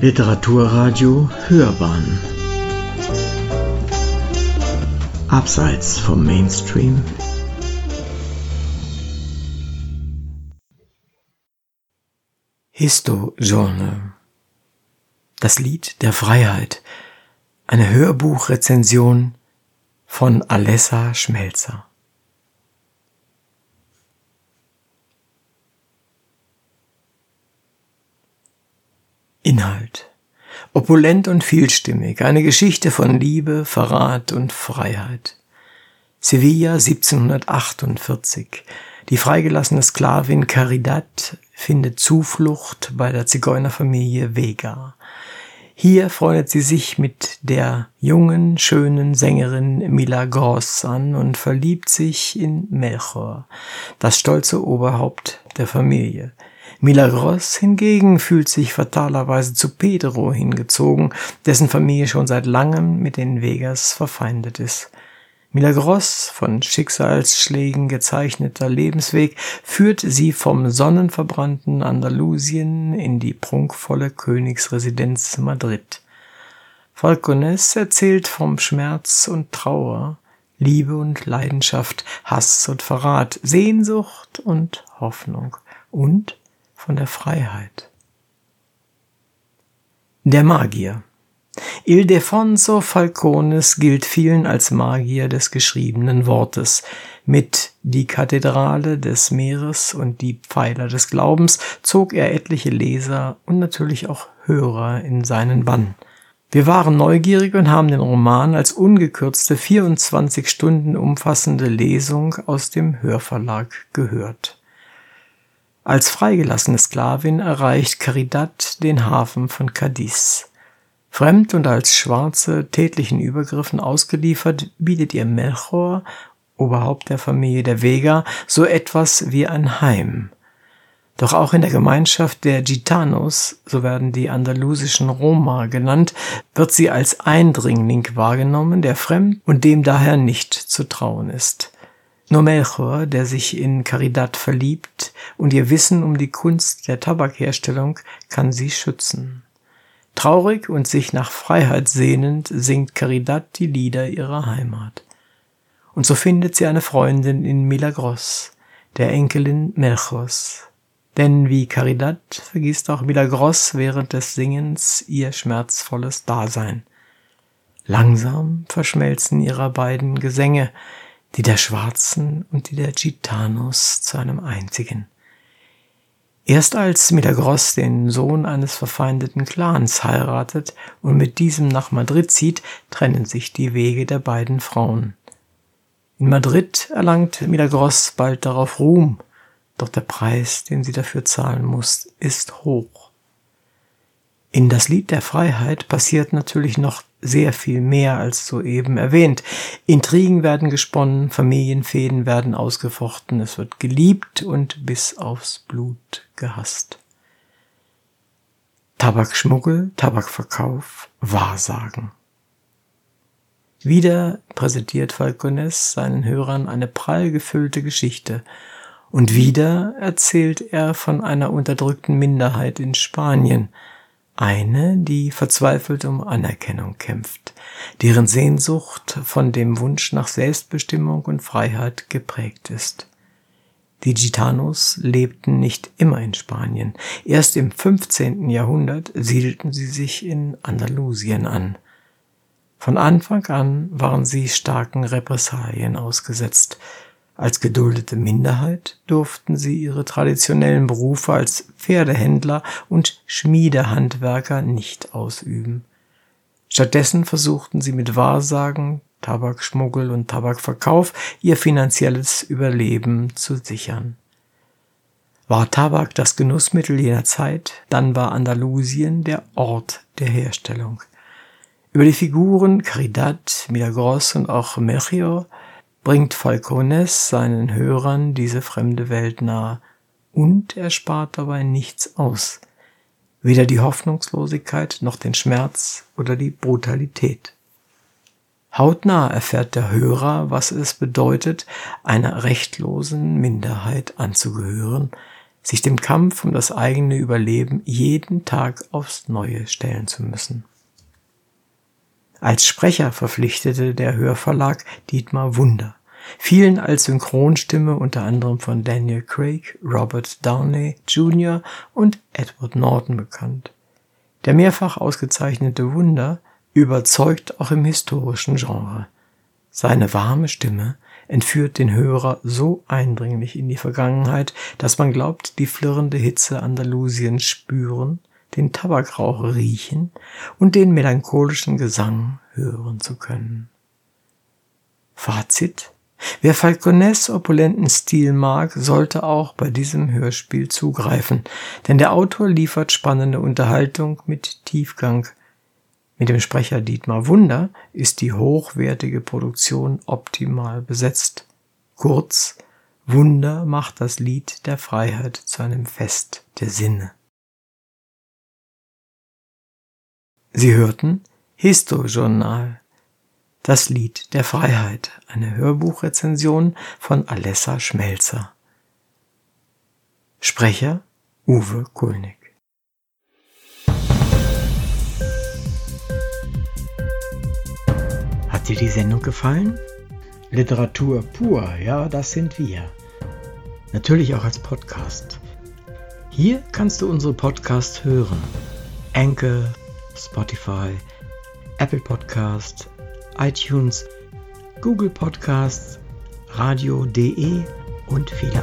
Literaturradio Hörbahn. Abseits vom Mainstream. Histo-Journal. Das Lied der Freiheit. Eine Hörbuchrezension von Alessa Schmelzer Inhalt Opulent und vielstimmig, eine Geschichte von Liebe, Verrat und Freiheit. Sevilla 1748. Die freigelassene Sklavin Caridad findet Zuflucht bei der Zigeunerfamilie Vega. Hier freundet sie sich mit der jungen, schönen Sängerin Milagros an und verliebt sich in Melchor, das stolze Oberhaupt der Familie. Milagros hingegen fühlt sich fatalerweise zu Pedro hingezogen, dessen Familie schon seit langem mit den Vegas verfeindet ist. Milagros, von Schicksalsschlägen gezeichneter Lebensweg, führt sie vom sonnenverbrannten Andalusien in die prunkvolle Königsresidenz Madrid. Falcones erzählt vom Schmerz und Trauer, Liebe und Leidenschaft, Hass und Verrat, Sehnsucht und Hoffnung und von der Freiheit. Der Magier. Ildefonso Falcones gilt vielen als Magier des geschriebenen Wortes. Mit Die Kathedrale des Meeres und Die Pfeiler des Glaubens zog er etliche Leser und natürlich auch Hörer in seinen Bann. Wir waren neugierig und haben den Roman als ungekürzte 24 Stunden umfassende Lesung aus dem Hörverlag gehört. Als freigelassene Sklavin erreicht Caridad den Hafen von Cadiz. Fremd und als Schwarze tätlichen Übergriffen ausgeliefert, bietet ihr Melchor, Oberhaupt der Familie der Vega, so etwas wie ein Heim. Doch auch in der Gemeinschaft der Gitanos, so werden die andalusischen Roma genannt, wird sie als Eindringling wahrgenommen, der fremd und dem daher nicht zu trauen ist. Nur Melchor, der sich in Caridad verliebt und ihr Wissen um die Kunst der Tabakherstellung, kann sie schützen. Traurig und sich nach Freiheit sehnend singt Caridad die Lieder ihrer Heimat. Und so findet sie eine Freundin in Milagros, der Enkelin Melchors. Denn wie Caridad vergisst auch Milagros während des Singens ihr schmerzvolles Dasein. Langsam verschmelzen ihrer beiden Gesänge, die der Schwarzen und die der Gitanos zu einem einzigen. Erst als Milagros den Sohn eines verfeindeten Clans heiratet und mit diesem nach Madrid zieht, trennen sich die Wege der beiden Frauen. In Madrid erlangt Milagros bald darauf Ruhm, doch der Preis, den sie dafür zahlen muss, ist hoch. In das Lied der Freiheit passiert natürlich noch sehr viel mehr als soeben erwähnt. Intrigen werden gesponnen, Familienfäden werden ausgefochten, es wird geliebt und bis aufs Blut gehasst. Tabakschmuggel, Tabakverkauf, Wahrsagen. Wieder präsentiert Falcones seinen Hörern eine prall gefüllte Geschichte. Und wieder erzählt er von einer unterdrückten Minderheit in Spanien, eine, die verzweifelt um Anerkennung kämpft, deren Sehnsucht von dem Wunsch nach Selbstbestimmung und Freiheit geprägt ist. Die Gitanos lebten nicht immer in Spanien. Erst im 15. Jahrhundert siedelten sie sich in Andalusien an. Von Anfang an waren sie starken Repressalien ausgesetzt, als geduldete Minderheit durften sie ihre traditionellen Berufe als Pferdehändler und Schmiedehandwerker nicht ausüben. Stattdessen versuchten sie mit Wahrsagen, Tabakschmuggel und Tabakverkauf ihr finanzielles Überleben zu sichern. War Tabak das Genussmittel jener Zeit, dann war Andalusien der Ort der Herstellung. Über die Figuren Caridad, Milagros und auch Melchior bringt Falcones seinen Hörern diese fremde Welt nahe und er spart dabei nichts aus, weder die Hoffnungslosigkeit noch den Schmerz oder die Brutalität. Hautnah erfährt der Hörer, was es bedeutet, einer rechtlosen Minderheit anzugehören, sich dem Kampf um das eigene Überleben jeden Tag aufs Neue stellen zu müssen. Als Sprecher verpflichtete der Hörverlag Dietmar Wunder, vielen als Synchronstimme unter anderem von Daniel Craig, Robert Downey Jr. und Edward Norton bekannt. Der mehrfach ausgezeichnete Wunder überzeugt auch im historischen Genre. Seine warme Stimme entführt den Hörer so eindringlich in die Vergangenheit, dass man glaubt, die flirrende Hitze Andalusiens spüren den Tabakrauch riechen und den melancholischen Gesang hören zu können. Fazit Wer Falconets opulenten Stil mag, sollte auch bei diesem Hörspiel zugreifen, denn der Autor liefert spannende Unterhaltung mit Tiefgang. Mit dem Sprecher Dietmar Wunder ist die hochwertige Produktion optimal besetzt. Kurz, Wunder macht das Lied der Freiheit zu einem Fest der Sinne. Sie hörten Histo-Journal, das Lied der Freiheit, eine Hörbuchrezension von Alessa Schmelzer. Sprecher Uwe Kulnig. Hat dir die Sendung gefallen? Literatur pur, ja, das sind wir. Natürlich auch als Podcast. Hier kannst du unsere Podcasts hören. Enkel, Spotify, Apple Podcasts, iTunes, Google Podcasts, radio.de und viele.